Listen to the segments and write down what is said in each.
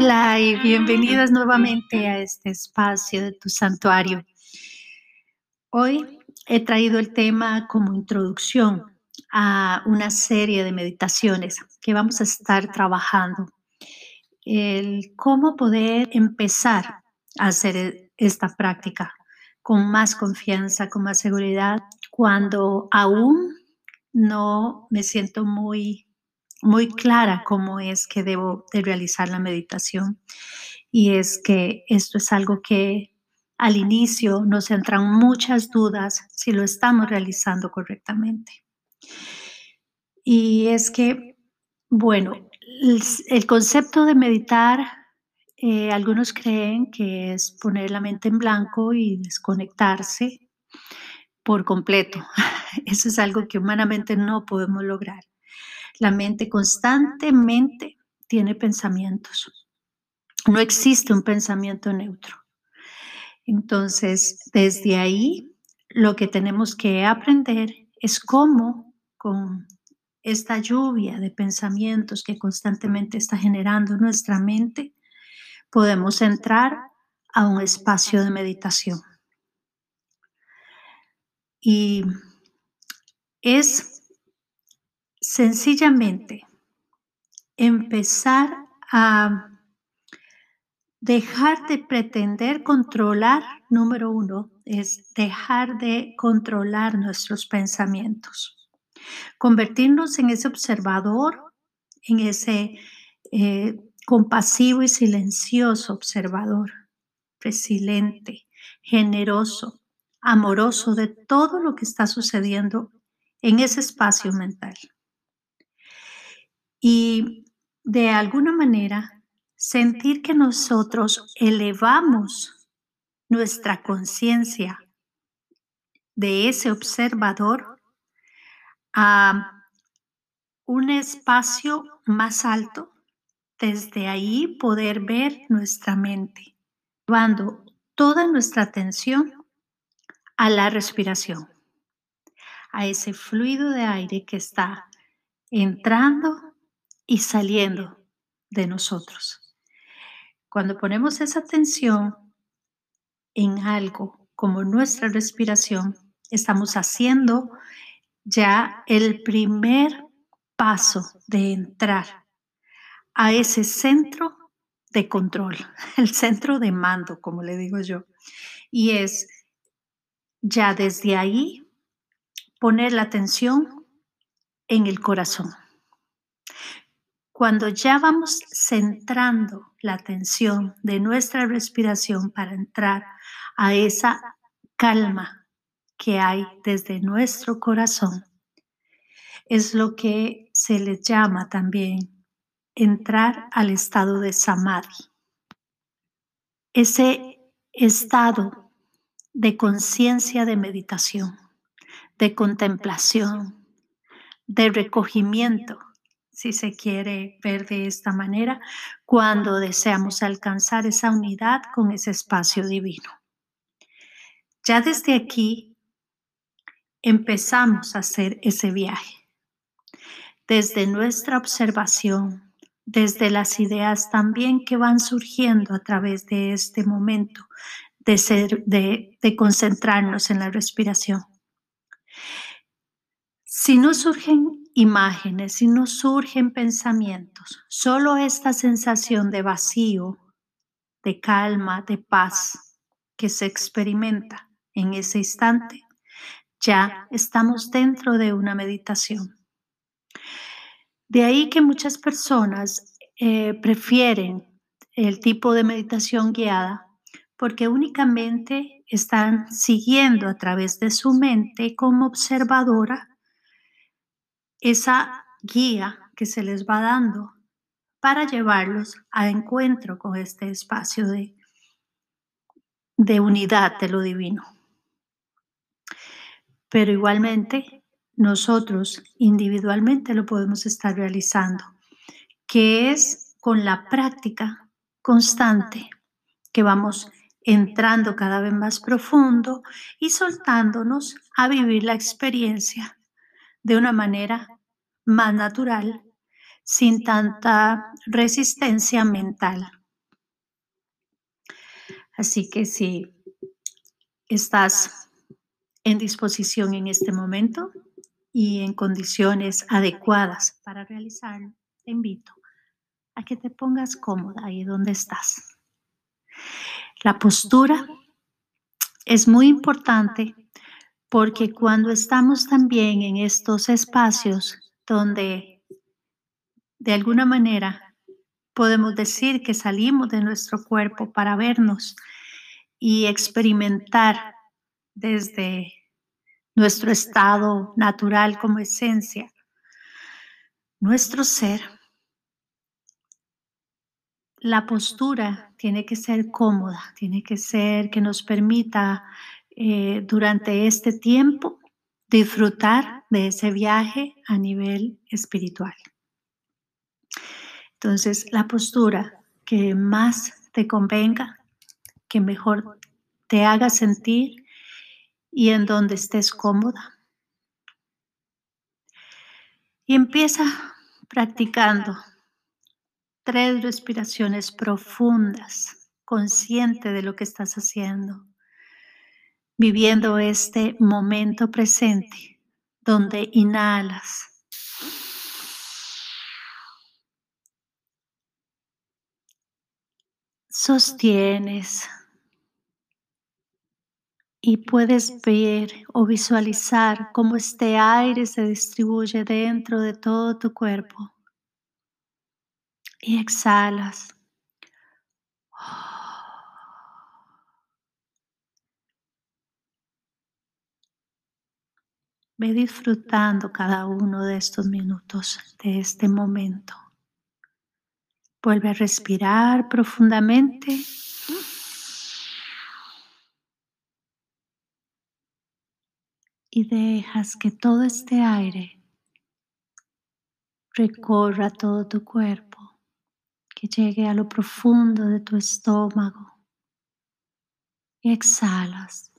Hola y bienvenidas nuevamente a este espacio de tu santuario. Hoy he traído el tema como introducción a una serie de meditaciones que vamos a estar trabajando. El cómo poder empezar a hacer esta práctica con más confianza, con más seguridad, cuando aún no me siento muy muy clara cómo es que debo de realizar la meditación. Y es que esto es algo que al inicio nos entran muchas dudas si lo estamos realizando correctamente. Y es que, bueno, el, concepto de meditar, eh, algunos creen que es poner la mente en blanco y desconectarse por completo. Eso es algo que humanamente no podemos lograr. La mente constantemente tiene pensamientos. No existe un pensamiento neutro. Entonces, desde ahí, lo que tenemos que aprender es cómo con esta lluvia de pensamientos que constantemente está generando nuestra mente, podemos entrar a un espacio de meditación. Y es sencillamente empezar a dejar de pretender controlar, número uno, es dejar de controlar nuestros pensamientos, convertirnos en ese observador, en ese eh, compasivo y silencioso observador, resiliente, generoso, amoroso de todo lo que está sucediendo en ese espacio mental y de alguna manera sentir que nosotros elevamos nuestra conciencia de ese observador a un espacio más alto, desde ahí poder ver nuestra mente, llevando toda nuestra atención a la respiración, a ese fluido de aire que está entrando y saliendo de nosotros. Cuando ponemos esa atención en algo como nuestra respiración, estamos haciendo ya el primer paso de entrar a ese centro de control, el centro de mando, como le digo yo. Y es ya desde ahí poner la atención en el corazón. Cuando ya vamos centrando la atención de nuestra respiración para entrar a esa calma que hay desde nuestro corazón, es lo que se le llama también entrar al estado de samadhi. Ese estado de conciencia de meditación, de contemplación, de recogimiento si se quiere ver de esta manera, cuando deseamos alcanzar esa unidad con ese espacio divino. Ya desde aquí empezamos a hacer ese viaje. Desde nuestra observación, desde las ideas también que van surgiendo a través de este momento de, ser, de, concentrarnos en la respiración. Si no surgen imágenes y no surgen pensamientos, solo esta sensación de vacío, de calma, de paz que se experimenta en ese instante, ya estamos dentro de una meditación. De ahí que muchas personas eh, prefieren el tipo de meditación guiada porque únicamente están siguiendo a través de su mente como observadora esa guía que se les va dando para llevarlos a encuentro con este espacio de, de unidad de lo divino. Pero igualmente nosotros individualmente lo podemos estar realizando, que es con la práctica constante que vamos entrando cada vez más profundo y soltándonos a vivir la experiencia de una manera más natural, sin tanta resistencia mental, Así que si estás en disposición en este momento y en condiciones adecuadas para realizarlo, te invito a que te pongas cómoda ahí donde estás. La postura es muy importante porque cuando estamos también en estos espacios donde de alguna manera podemos decir que salimos de nuestro cuerpo para vernos y experimentar desde nuestro estado natural como esencia, nuestro ser, la postura tiene que ser cómoda, tiene que ser que nos permita eh, durante este tiempo disfrutar de ese viaje a nivel espiritual. Entonces, la postura que más te convenga, que mejor te haga sentir y en donde estés cómoda. Y empieza practicando tres respiraciones profundas, consciente de lo que estás haciendo, viviendo este momento presente donde inhalas. Sostienes y puedes ver o visualizar cómo este aire se distribuye dentro de todo tu cuerpo y exhalas. Ve disfrutando cada uno de estos minutos, de este momento. Vuelve a respirar profundamente. Y dejas que todo este aire recorra todo tu cuerpo que llegue a lo profundo de tu estómago. Y exhalas.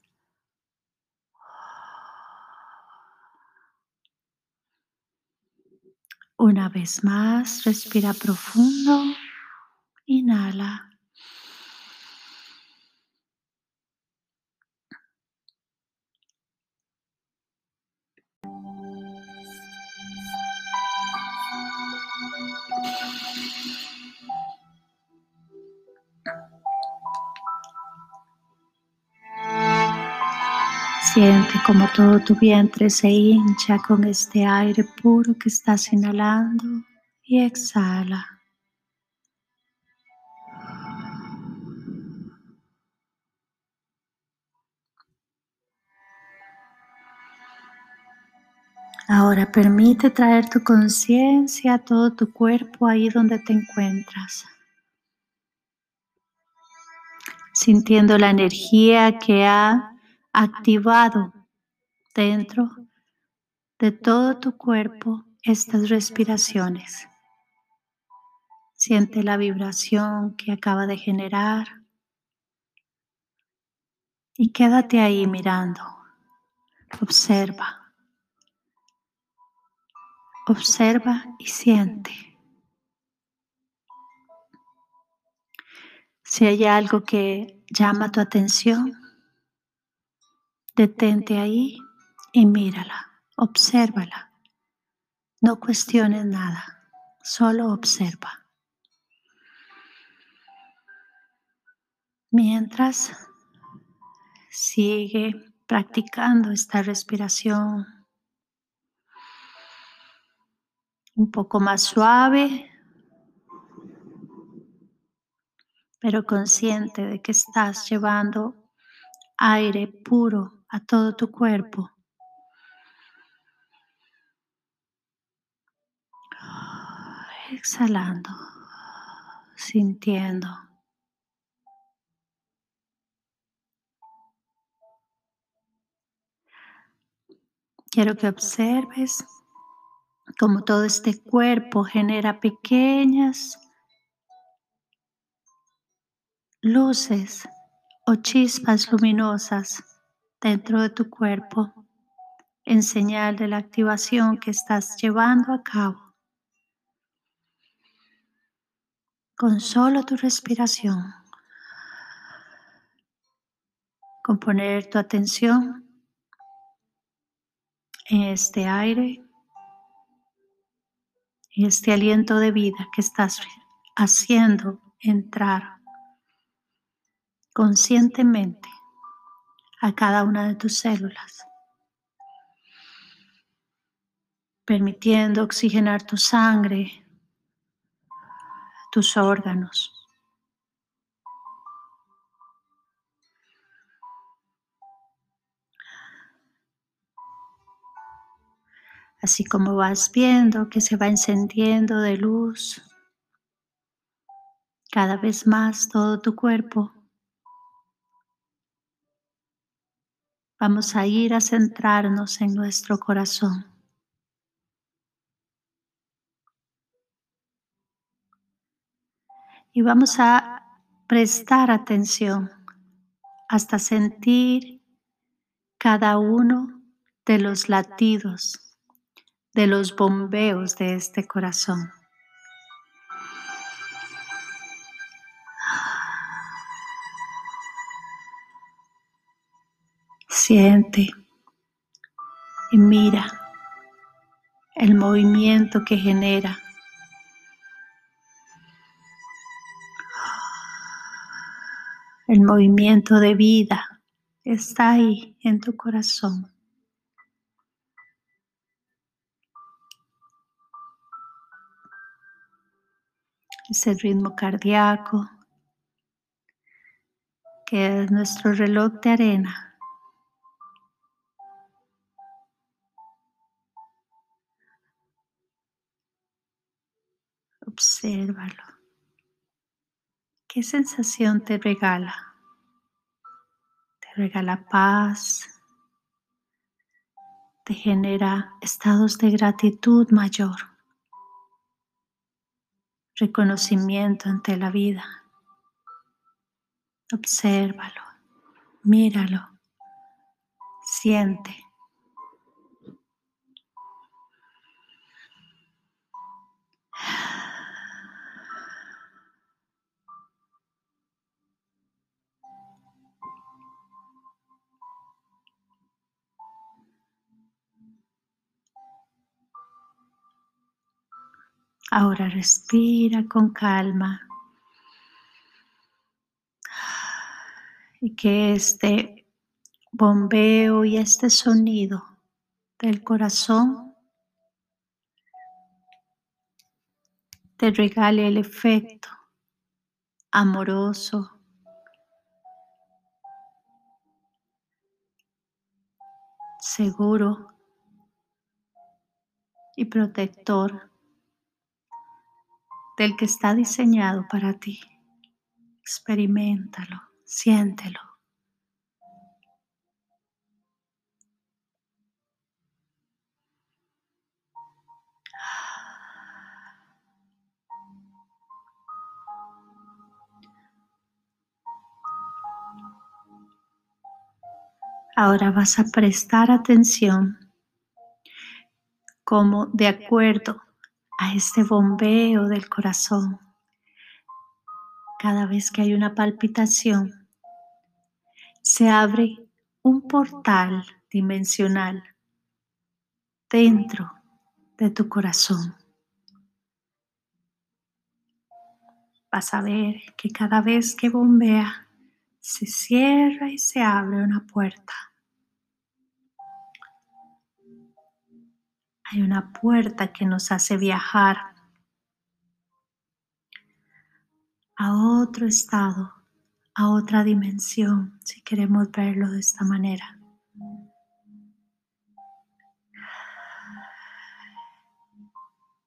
Una vez más, respira profundo. Inhala. Siente como todo tu vientre se hincha con este aire puro que estás inhalando y exhala. Ahora permite traer tu conciencia a todo tu cuerpo ahí donde te encuentras. Sintiendo la energía que ha activado dentro de todo tu cuerpo estas respiraciones. Siente la vibración que acaba de generar y quédate ahí mirando. Observa. Observa y siente. Si hay algo que llama tu atención, Detente ahí y mírala, obsérvala. No cuestiones nada, solo observa. Mientras sigue practicando esta respiración un poco más suave, pero consciente de que estás llevando aire puro a todo tu cuerpo. Exhalando, sintiendo. Quiero que observes cómo todo este cuerpo genera pequeñas luces o chispas luminosas dentro de tu cuerpo en señal de la activación que estás llevando a cabo. Con solo tu respiración, con poner tu atención en este aire y este aliento de vida que estás haciendo entrar conscientemente a cada una de tus células, permitiendo oxigenar tu sangre, tus órganos. Así como vas viendo que se va encendiendo de luz cada vez más todo tu cuerpo. Vamos a ir a centrarnos en nuestro corazón. Y vamos a prestar atención hasta sentir cada uno de los latidos de los bombeos de este corazón. Siente y mira el movimiento que genera. El movimiento de vida está ahí en tu corazón. es el ritmo cardíaco, que es nuestro reloj de arena. Obsérvalo. ¿Qué sensación te regala? Te regala paz, te genera estados de gratitud mayor reconocimiento ante la vida. Obsérvalo, míralo, siente. Ahora respira con calma. Y que este bombeo y este sonido del corazón te regale el efecto amoroso, seguro y protector del que está diseñado para ti. Experimentalo, siéntelo. Ahora vas a prestar atención como de acuerdo a este bombeo del corazón. Cada vez que hay una palpitación, se abre un portal dimensional dentro de tu corazón. Vas a ver que cada vez que bombea, se cierra y se abre una puerta. Hay una puerta que nos hace viajar a otro estado, a otra dimensión, si queremos verlo de esta manera.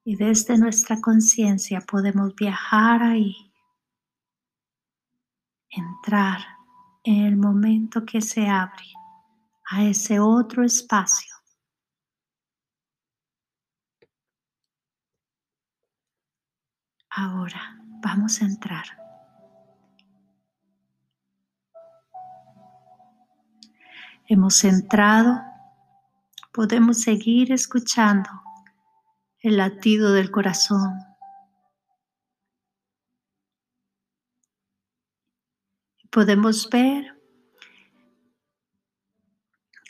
Y desde nuestra conciencia podemos viajar ahí, entrar en el momento que se abre a ese otro espacio Ahora vamos a entrar. Hemos entrado, podemos seguir escuchando el latido del corazón. Podemos ver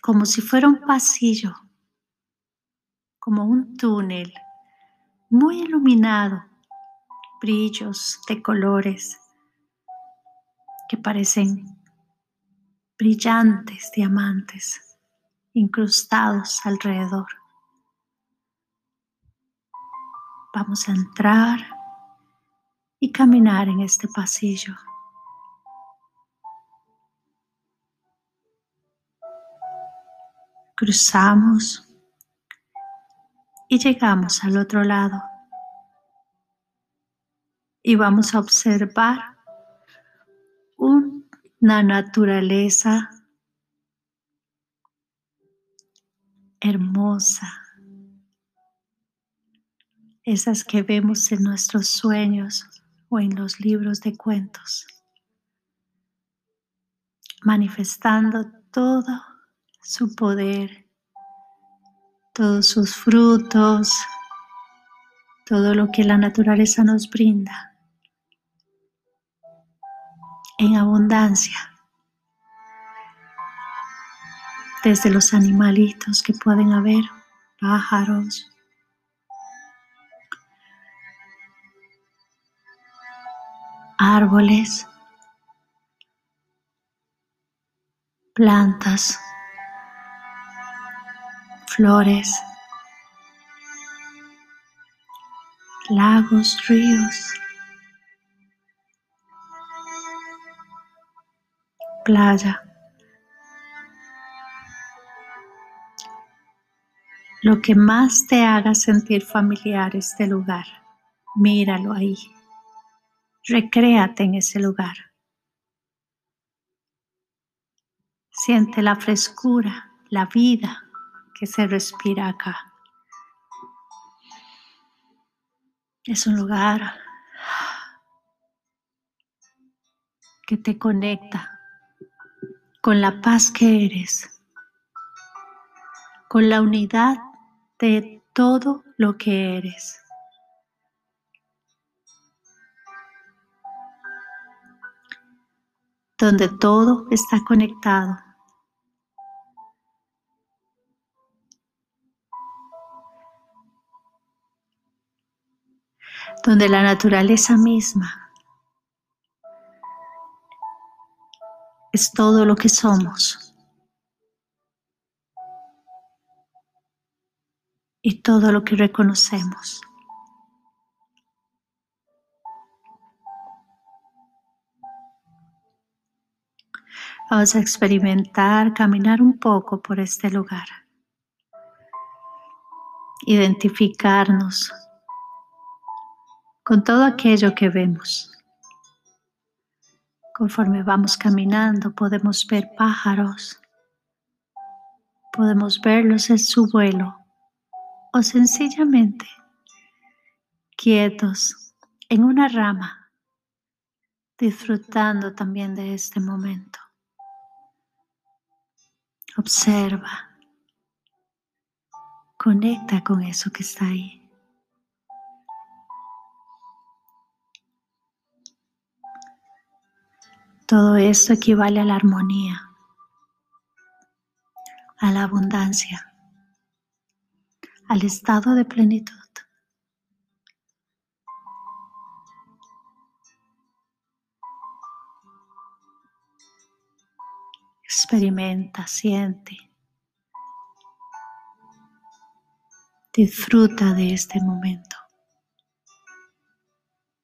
como si fuera un pasillo, como un túnel muy iluminado, brillos de colores que parecen brillantes diamantes incrustados alrededor. Vamos a entrar y caminar en este pasillo. Cruzamos y llegamos al otro lado. Y vamos a observar una naturaleza hermosa, esas que vemos en nuestros sueños o en los libros de cuentos, manifestando todo su poder, todos sus frutos, todo lo que la naturaleza nos brinda en abundancia. Desde los animalitos que pueden haber, pájaros, árboles, plantas, flores, lagos, ríos, playa. Lo que más te haga sentir familiar este lugar, míralo ahí. Recréate en ese lugar. Siente la frescura, la vida que se respira acá. Es un lugar que te conecta con la paz que eres, con la unidad de todo lo que eres. donde todo está conectado. Donde la naturaleza misma es todo lo que somos y todo lo que reconocemos. Vamos a experimentar, caminar un poco por este lugar. Identificarnos con todo aquello que vemos. Conforme vamos caminando podemos ver pájaros, podemos verlos en su vuelo o sencillamente quietos en una rama, disfrutando también de este momento. Observa. Conecta con eso que está ahí. Todo esto equivale a la armonía, a la abundancia, al estado de plenitud. Experimenta, siente. Disfruta de este momento.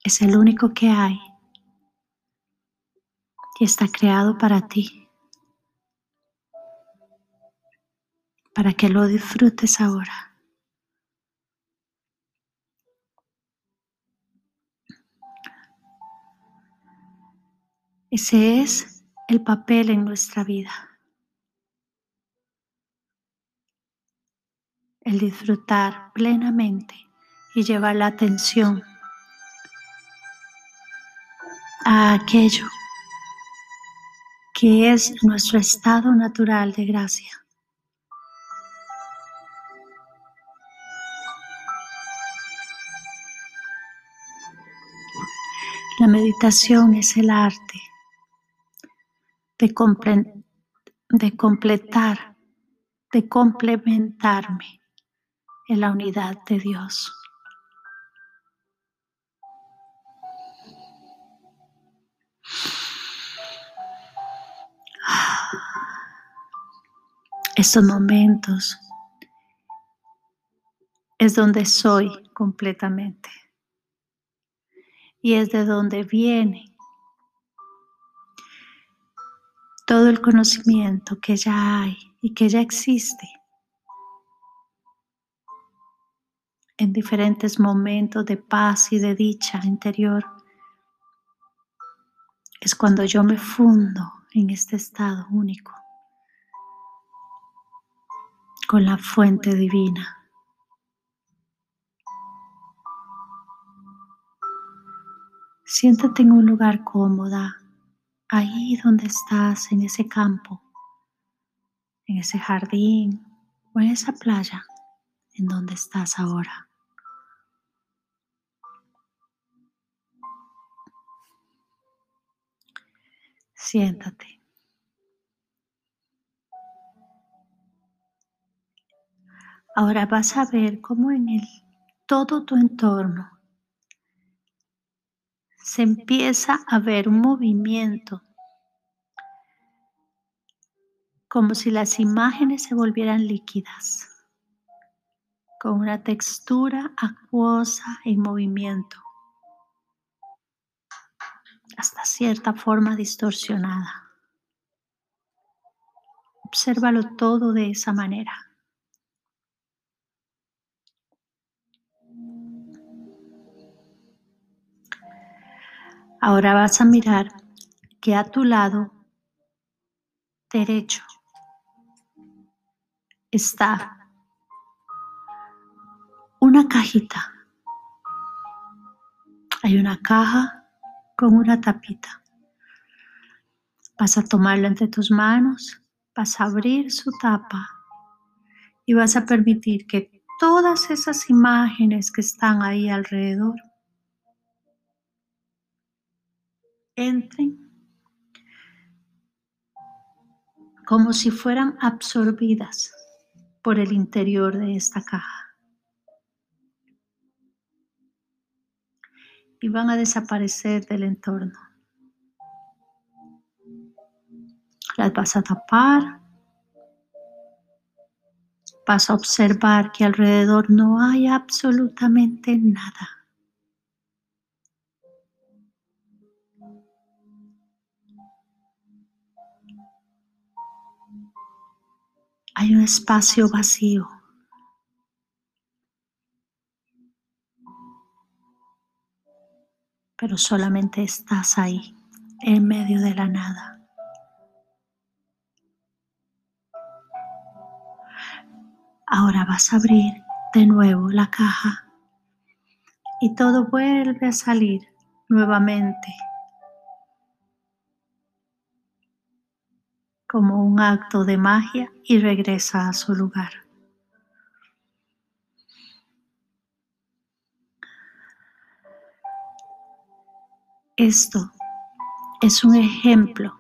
Es el único que hay y está creado para ti. Para que lo disfrutes ahora. Ese es el papel en nuestra vida. El disfrutar plenamente y llevar la atención a aquello que es nuestro estado natural de gracia. La meditación es el arte de, de completar de complementarme en la unidad de Dios. Estos momentos es donde soy completamente y es de donde viene todo el conocimiento que ya hay y que ya existe en diferentes momentos de paz y de dicha interior. Es cuando yo me fundo en este estado único con la fuente divina. Siéntate en un lugar cómoda, ahí donde estás, en ese campo, en ese jardín o en esa playa en donde estás ahora. Siéntate. Ahora vas a ver cómo en el todo tu entorno se empieza a ver un movimiento, como si las imágenes se volvieran líquidas, con una textura acuosa en movimiento, hasta cierta forma distorsionada. Obsérvalo todo de esa manera. Ahora vas a mirar que a tu lado derecho está una cajita. Hay una caja con una tapita. Vas a tomarla entre tus manos, vas a abrir su tapa y vas a permitir que todas esas imágenes que están ahí alrededor entren como si fueran absorbidas por el interior de esta caja. Y van a desaparecer del entorno. Las vas a tapar. Vas a observar que alrededor no hay absolutamente nada. Hay un espacio vacío. Pero solamente estás ahí, en medio de la nada. Ahora vas a abrir de nuevo la caja y todo vuelve a salir nuevamente como un acto de magia y regresa a su lugar. Esto es un ejemplo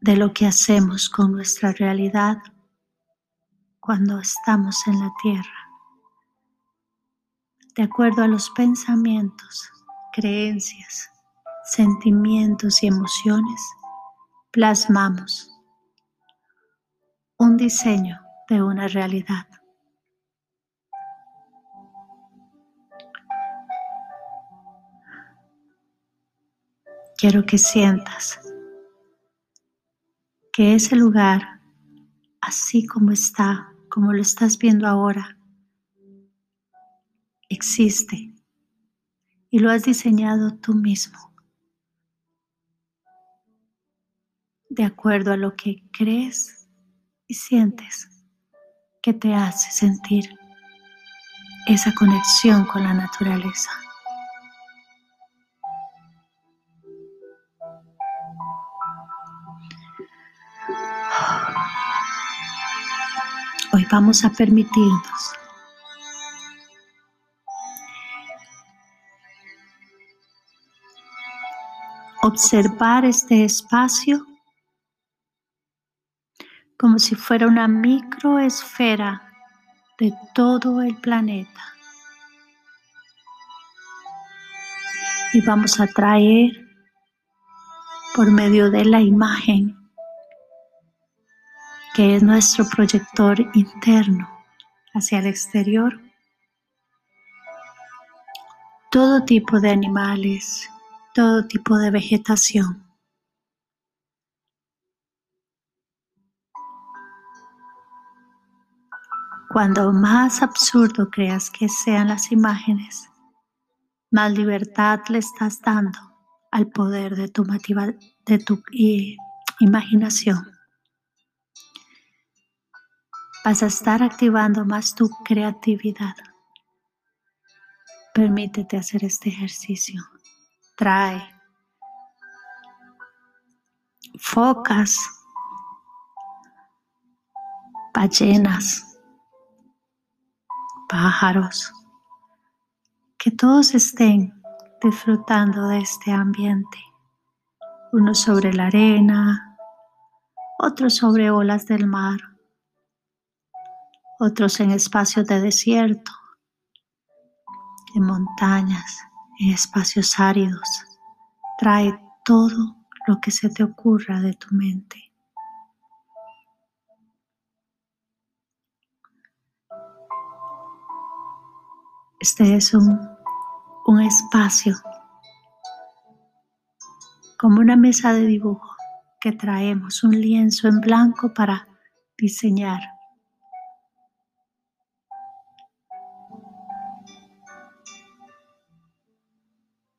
de lo que hacemos con nuestra realidad cuando estamos en la tierra, de acuerdo a los pensamientos, creencias, sentimientos y emociones, plasmamos un diseño de una realidad. Quiero que sientas que ese lugar, así como está, como lo estás viendo ahora, existe y lo has diseñado tú mismo. De acuerdo a lo que crees y sientes que te hace sentir esa conexión con la naturaleza. Hoy vamos a permitirnos observar este espacio como si fuera una microesfera de todo el planeta. Y vamos a traer por medio de la imagen que es nuestro proyector interno hacia el exterior. Todo tipo de animales, todo tipo de vegetación. Cuando más absurdo creas que sean las imágenes, más libertad le estás dando al poder de tu, de tu eh, imaginación. Vas a estar activando más tu creatividad. Permítete hacer este ejercicio. Trae focas, ballenas, pájaros, que todos estén disfrutando de este ambiente. Unos sobre la arena, otros sobre olas del mar, otros en espacios de desierto, en montañas, en espacios áridos. Trae todo lo que se te ocurra de tu mente. Este es un, un espacio como una mesa de dibujo que traemos un lienzo en blanco para diseñar.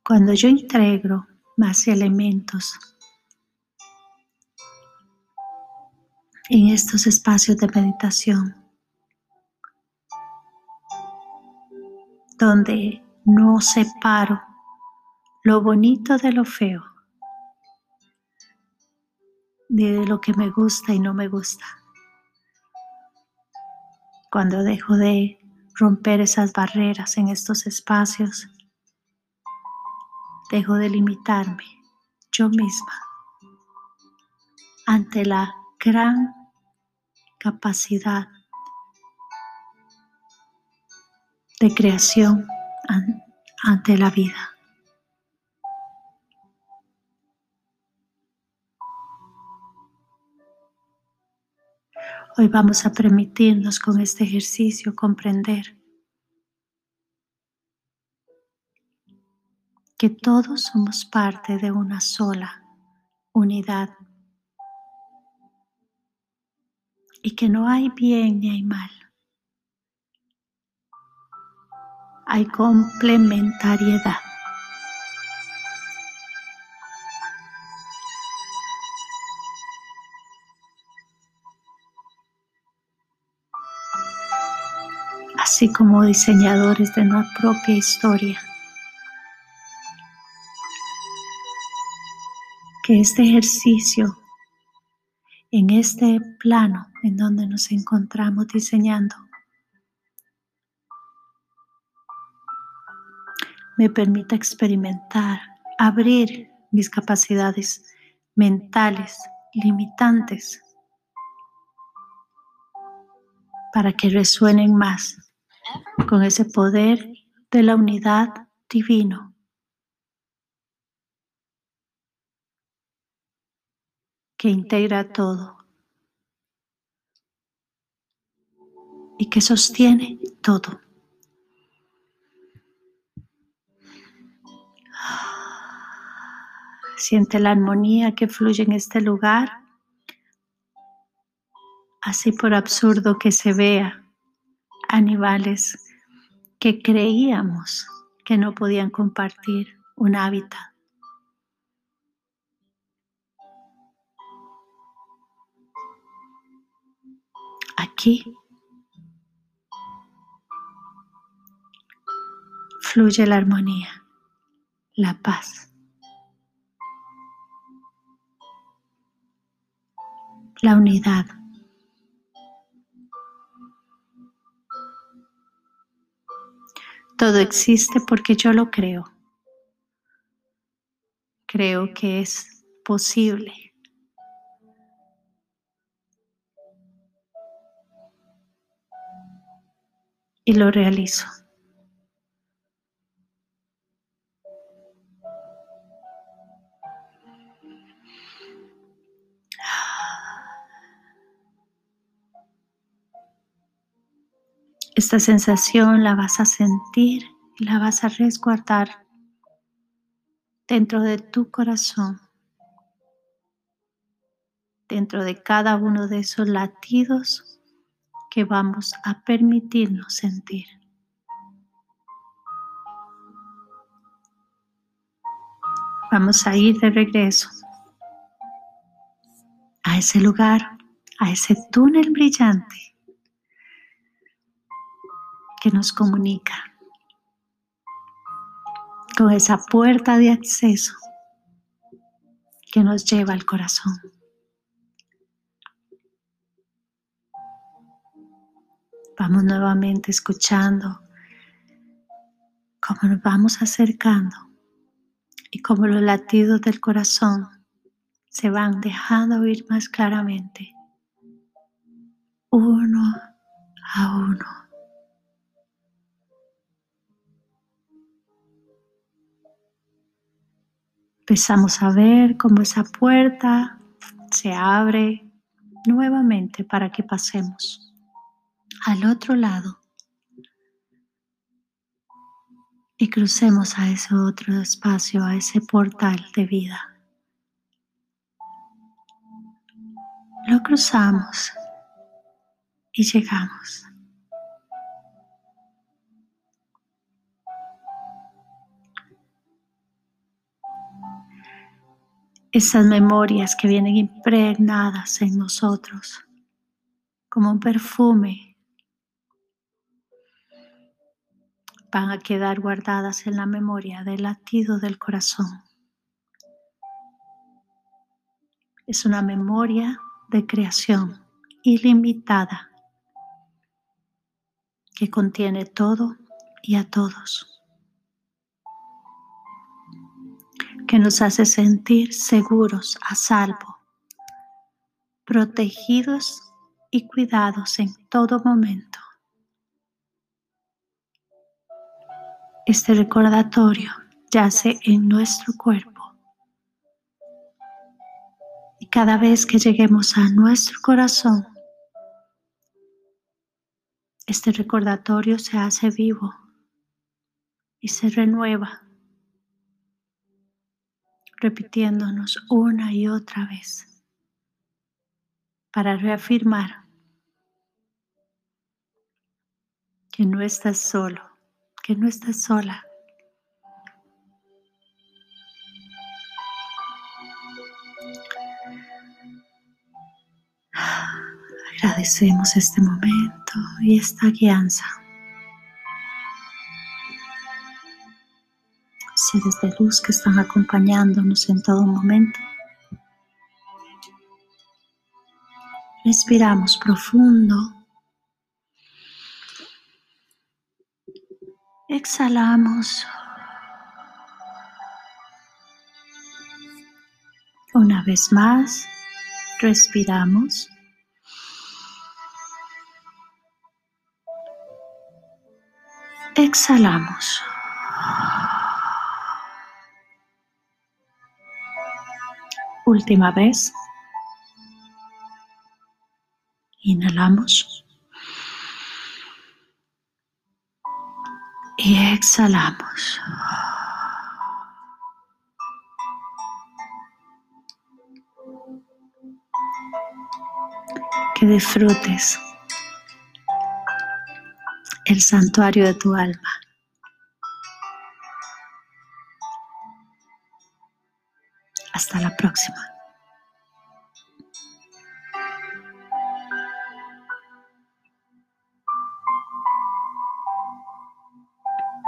Cuando yo integro más elementos en estos espacios de meditación, donde no separo lo bonito de lo feo, de lo que me gusta y no me gusta. Cuando dejo de romper esas barreras en estos espacios, dejo de limitarme yo misma ante la gran capacidad de creación ante la vida. Hoy vamos a permitirnos con este ejercicio comprender que todos somos parte de una sola unidad y que no hay bien ni hay mal. Hay complementariedad. así como diseñadores de nuestra propia historia. Que este ejercicio en este plano en donde nos encontramos diseñando me permita experimentar, abrir mis capacidades mentales limitantes para que resuenen más con ese poder de la unidad divino. que integra todo y que sostiene todo. Siente la armonía que fluye en este lugar, así por absurdo que se vea, animales que creíamos que no podían compartir un hábitat. Aquí fluye la armonía, la paz. La unidad. Todo existe porque yo lo creo. Creo que es posible. Y lo realizo. Esta sensación la vas a sentir y la vas a resguardar dentro de tu corazón, dentro de cada uno de esos latidos que vamos a permitirnos sentir. Vamos a ir de regreso a ese lugar, a ese túnel brillante que nos comunica con esa puerta de acceso que nos lleva al corazón. Vamos nuevamente escuchando cómo nos vamos acercando y cómo los latidos del corazón se van dejando oír más claramente, uno a uno. Empezamos a ver cómo esa puerta se abre nuevamente para que pasemos al otro lado y crucemos a ese otro espacio, a ese portal de vida. Lo cruzamos y llegamos. Esas memorias que vienen impregnadas en nosotros como un perfume van a quedar guardadas en la memoria del latido del corazón. Es una memoria de creación ilimitada que contiene todo y a todos. Que nos hace sentir seguros, a salvo, protegidos y cuidados en todo momento. Este recordatorio yace en nuestro cuerpo. Y cada vez que lleguemos a nuestro corazón, este recordatorio se hace vivo y se renueva repitiéndonos una y otra vez para reafirmar que no estás solo, que no estás sola. Agradecemos este momento y esta guianza. Seres de luz que están acompañándonos en todo momento. Respiramos profundo. Exhalamos. Una vez más, respiramos. Exhalamos. Última vez. Inhalamos. Y exhalamos. Que disfrutes el santuario de tu alma. Hasta la próxima.